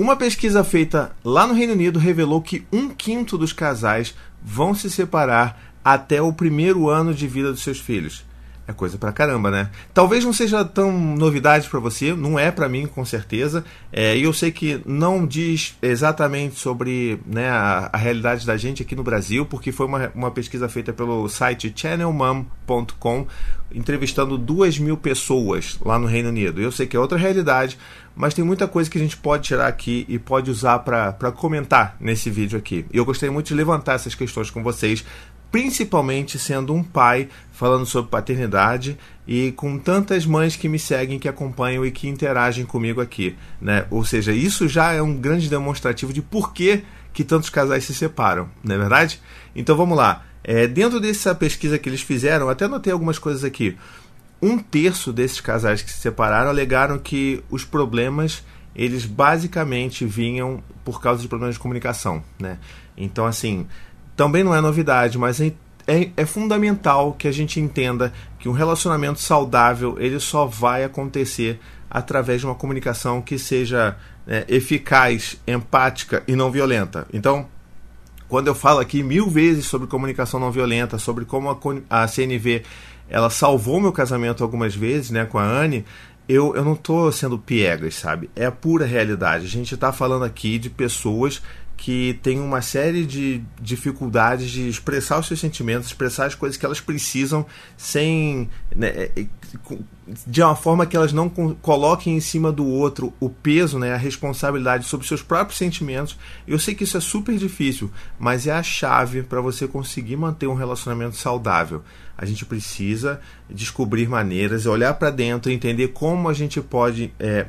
Uma pesquisa feita lá no Reino Unido revelou que um quinto dos casais vão se separar até o primeiro ano de vida dos seus filhos. É coisa pra caramba, né? Talvez não seja tão novidade para você, não é para mim, com certeza. É, e eu sei que não diz exatamente sobre né, a, a, realidade da gente aqui no Brasil, porque foi uma, uma pesquisa feita pelo site channelmom.com, entrevistando duas mil pessoas lá no Reino Unido. Eu sei que é outra realidade, mas tem muita coisa que a gente pode tirar aqui e pode usar para comentar nesse vídeo aqui. E eu gostaria muito de levantar essas questões com vocês principalmente sendo um pai falando sobre paternidade e com tantas mães que me seguem, que acompanham e que interagem comigo aqui, né? Ou seja, isso já é um grande demonstrativo de por que, que tantos casais se separam, não é verdade? Então vamos lá. É, dentro dessa pesquisa que eles fizeram, até notei algumas coisas aqui. Um terço desses casais que se separaram alegaram que os problemas eles basicamente vinham por causa de problemas de comunicação, né? Então assim, também não é novidade, mas é, é, é, fundamental que a gente entenda que um relacionamento saudável ele só vai acontecer através de uma comunicação que seja é, eficaz, empática e não violenta. Então, quando eu falo aqui mil vezes sobre comunicação não violenta, sobre como a, CNV ela salvou meu casamento algumas vezes, né, com a Anne, eu, eu não estou sendo piegas, sabe? É a pura realidade. A gente está falando aqui de pessoas que têm uma série de dificuldades de expressar os seus sentimentos, expressar as coisas que elas precisam sem. Né, é, é, de uma forma que elas não coloquem em cima do outro o peso, né, a responsabilidade sobre seus próprios sentimentos. Eu sei que isso é super difícil, mas é a chave para você conseguir manter um relacionamento saudável. A gente precisa descobrir maneiras, olhar para dentro, entender como a gente pode é,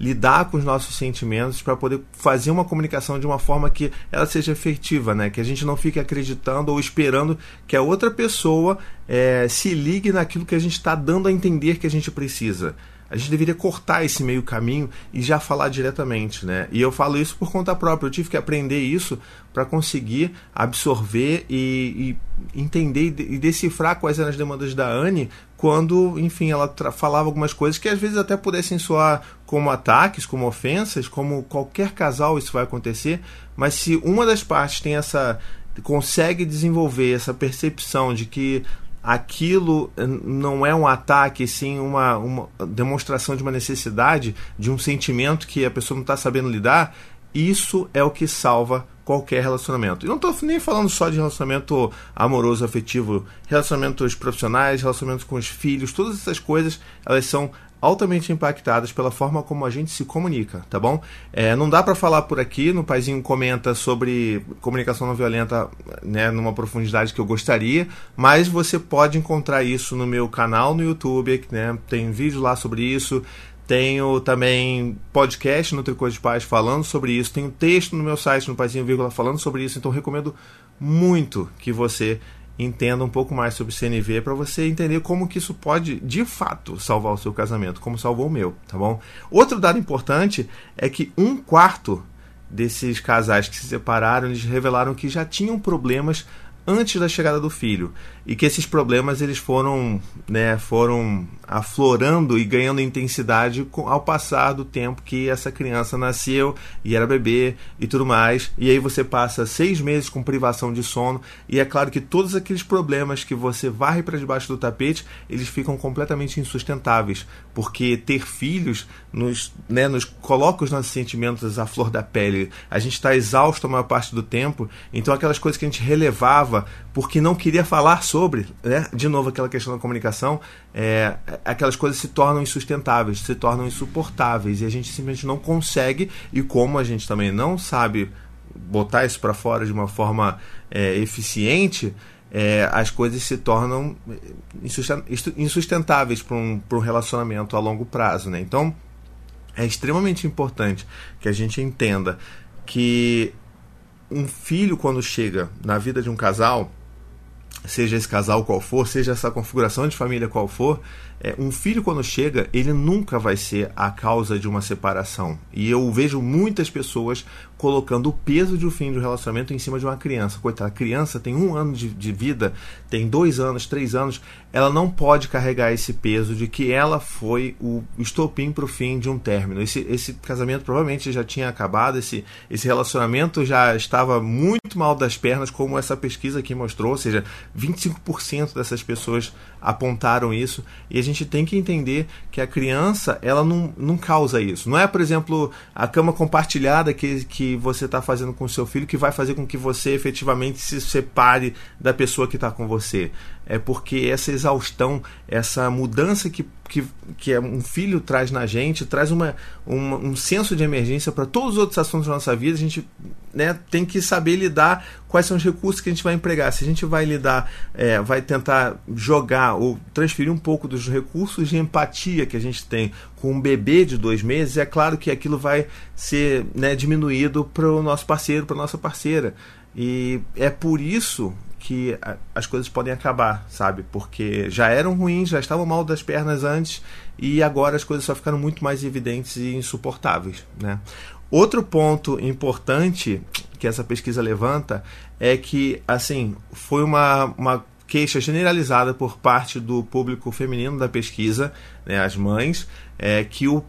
lidar com os nossos sentimentos para poder fazer uma comunicação de uma forma que ela seja efetiva, né? Que a gente não fique acreditando ou esperando que a outra pessoa é, se ligue naquilo que a gente está dando a entender que a gente precisa. A gente deveria cortar esse meio caminho e já falar diretamente, né? E eu falo isso por conta própria. Eu tive que aprender isso para conseguir absorver e, e entender e decifrar quais eram as demandas da Anne quando, enfim, ela falava algumas coisas que às vezes até pudessem soar como ataques, como ofensas, como qualquer casal isso vai acontecer, mas se uma das partes tem essa consegue desenvolver essa percepção de que aquilo não é um ataque, sim uma, uma demonstração de uma necessidade, de um sentimento que a pessoa não está sabendo lidar, isso é o que salva qualquer relacionamento. E não estou nem falando só de relacionamento amoroso, afetivo, relacionamentos profissionais, relacionamentos com os filhos, todas essas coisas, elas são altamente impactadas pela forma como a gente se comunica, tá bom? É, não dá para falar por aqui, no Paizinho comenta sobre comunicação não violenta né, numa profundidade que eu gostaria, mas você pode encontrar isso no meu canal no YouTube, né, tem vídeo lá sobre isso, tenho também podcast no Tricô de Paz falando sobre isso. Tenho texto no meu site, no Paizinho Vírgula, falando sobre isso. Então recomendo muito que você entenda um pouco mais sobre CNV para você entender como que isso pode, de fato, salvar o seu casamento, como salvou o meu, tá bom? Outro dado importante é que um quarto desses casais que se separaram, eles revelaram que já tinham problemas antes da chegada do filho e que esses problemas eles foram, né, foram aflorando e ganhando intensidade ao passar do tempo que essa criança nasceu e era bebê e tudo mais. E aí você passa seis meses com privação de sono e é claro que todos aqueles problemas que você varre para debaixo do tapete eles ficam completamente insustentáveis porque ter filhos nos, né, nos coloca os nossos sentimentos à flor da pele. A gente está exausto a maior parte do tempo, então aquelas coisas que a gente relevava porque não queria falar sobre, né? de novo aquela questão da comunicação, é, aquelas coisas se tornam insustentáveis, se tornam insuportáveis e a gente simplesmente não consegue, e como a gente também não sabe botar isso para fora de uma forma é, eficiente, é, as coisas se tornam insustentáveis para um, um relacionamento a longo prazo. Né? Então, é extremamente importante que a gente entenda que um filho, quando chega na vida de um casal, seja esse casal qual for, seja essa configuração de família qual for, é, um filho quando chega, ele nunca vai ser a causa de uma separação. E eu vejo muitas pessoas colocando o peso de um fim de um relacionamento em cima de uma criança. Coitada, a criança tem um ano de, de vida, tem dois anos, três anos, ela não pode carregar esse peso de que ela foi o estopim para o fim de um término. Esse, esse casamento provavelmente já tinha acabado, esse, esse relacionamento já estava muito mal das pernas, como essa pesquisa aqui mostrou, ou seja, 25% dessas pessoas apontaram isso. E a gente tem que entender que a criança, ela não, não causa isso. Não é, por exemplo, a cama compartilhada que, que você está fazendo com o seu filho que vai fazer com que você efetivamente se separe da pessoa que está com você. É porque essa exaustão, essa mudança que, que, que um filho traz na gente, traz uma, uma um senso de emergência para todos os outros assuntos da nossa vida. A gente né, tem que saber lidar quais são os recursos que a gente vai empregar. Se a gente vai lidar, é, vai tentar jogar ou transferir um pouco dos recursos de empatia que a gente tem com um bebê de dois meses, é claro que aquilo vai ser né, diminuído para o nosso parceiro, para nossa parceira. E é por isso que as coisas podem acabar, sabe? Porque já eram ruins, já estavam mal das pernas antes e agora as coisas só ficaram muito mais evidentes e insuportáveis, né? Outro ponto importante que essa pesquisa levanta é que, assim, foi uma, uma queixa generalizada por parte do público feminino da pesquisa, né, as mães, é, que o,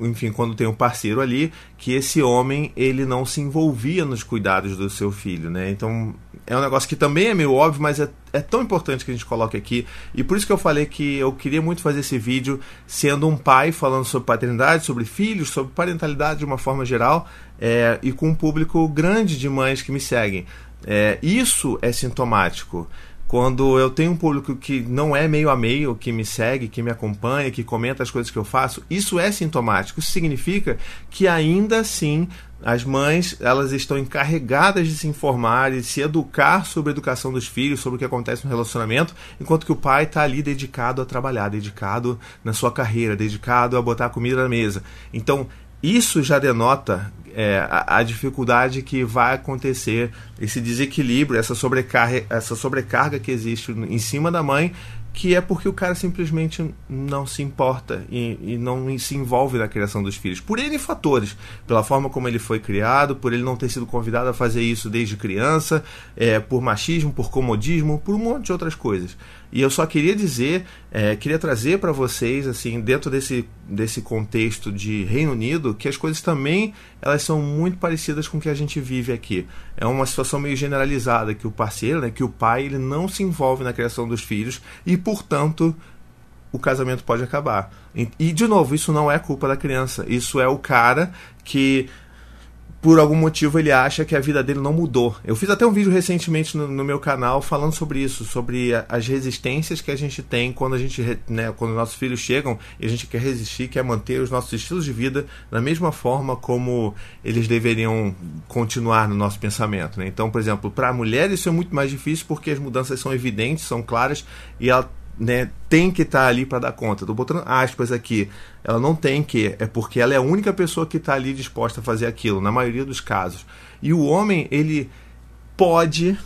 enfim, quando tem um parceiro ali, que esse homem ele não se envolvia nos cuidados do seu filho, né? Então é um negócio que também é meio óbvio, mas é, é tão importante que a gente coloque aqui. E por isso que eu falei que eu queria muito fazer esse vídeo sendo um pai falando sobre paternidade, sobre filhos, sobre parentalidade de uma forma geral, é, e com um público grande de mães que me seguem. É, isso é sintomático. Quando eu tenho um público que não é meio a meio, que me segue, que me acompanha, que comenta as coisas que eu faço, isso é sintomático. Isso significa que ainda assim as mães elas estão encarregadas de se informar e se educar sobre a educação dos filhos, sobre o que acontece no relacionamento, enquanto que o pai está ali dedicado a trabalhar, dedicado na sua carreira, dedicado a botar comida na mesa. Então, isso já denota é, a, a, dificuldade que vai acontecer, esse desequilíbrio, essa sobrecarga, essa sobrecarga que existe em cima da mãe que é porque o cara simplesmente não se importa e, e, não se envolve na criação dos filhos. Por N fatores. Pela forma como ele foi criado, por ele não ter sido convidado a fazer isso desde criança, é, por machismo, por comodismo, por um monte de outras coisas. E eu só queria dizer, é, queria trazer para vocês, assim, dentro desse, desse contexto de Reino Unido, que as coisas também elas são muito parecidas com o que a gente vive aqui. É uma situação meio generalizada que o parceiro, né, que o pai, ele não se envolve na criação dos filhos e, portanto, o casamento pode acabar. E, de novo, isso não é culpa da criança. Isso é o cara que por algum motivo ele acha que a vida dele não mudou. Eu fiz até um vídeo recentemente no, no meu canal falando sobre isso, sobre a, as resistências que a gente tem quando a gente, né, quando nossos filhos chegam e a gente quer resistir, quer manter os nossos estilos de vida da mesma forma como eles deveriam continuar no nosso pensamento. Né? Então, por exemplo, para a mulher isso é muito mais difícil porque as mudanças são evidentes, são claras e ela né, tem que estar tá ali para dar conta. Estou botando aspas aqui. Ela não tem que, é porque ela é a única pessoa que está ali disposta a fazer aquilo, na maioria dos casos. E o homem, ele pode,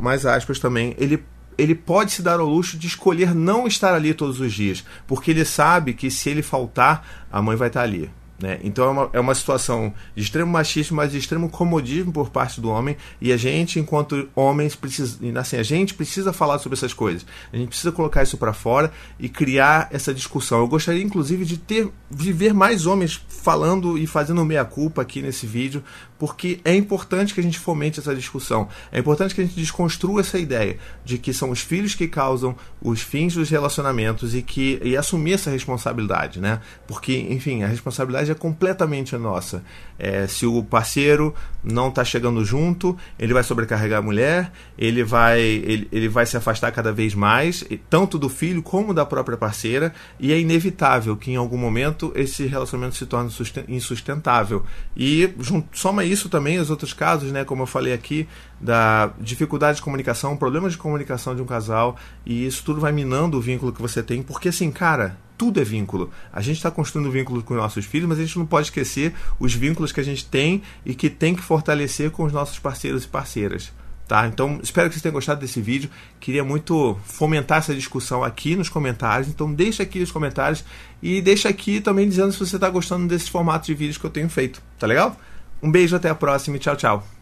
mais aspas também, ele ele pode se dar ao luxo de escolher não estar ali todos os dias, porque ele sabe que se ele faltar, a mãe vai estar tá ali. Né? Então é uma, é uma situação de extremo machismo, mas de extremo comodismo por parte do homem. E a gente, enquanto homens, precisa, assim, a gente precisa falar sobre essas coisas. A gente precisa colocar isso para fora e criar essa discussão. Eu gostaria, inclusive, de ter de ver mais homens falando e fazendo meia culpa aqui nesse vídeo, porque é importante que a gente fomente essa discussão. É importante que a gente desconstrua essa ideia de que são os filhos que causam os fins dos relacionamentos e que e assumir essa responsabilidade, né? Porque, enfim, a responsabilidade é completamente nossa. É, se o parceiro não está chegando junto, ele vai sobrecarregar a mulher, ele vai, ele, ele vai se afastar cada vez mais, tanto do filho como da própria parceira, e é inevitável que em algum momento esse relacionamento se torne insustentável. E soma isso também os outros casos, né, como eu falei aqui, da dificuldade de comunicação, problemas de comunicação de um casal, e isso tudo vai minando o vínculo que você tem, porque assim, cara, tudo é vínculo. A gente está construindo vínculos com nossos filhos, mas a gente não pode esquecer os vínculos que a gente tem e que tem que fortalecer com os nossos parceiros e parceiras. Tá? Então, espero que vocês tenham gostado desse vídeo. Queria muito fomentar essa discussão aqui nos comentários. Então, deixa aqui nos comentários e deixa aqui também dizendo se você está gostando desses formatos de vídeos que eu tenho feito. Tá legal? Um beijo, até a próxima e tchau, tchau.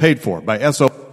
Paid for by SO.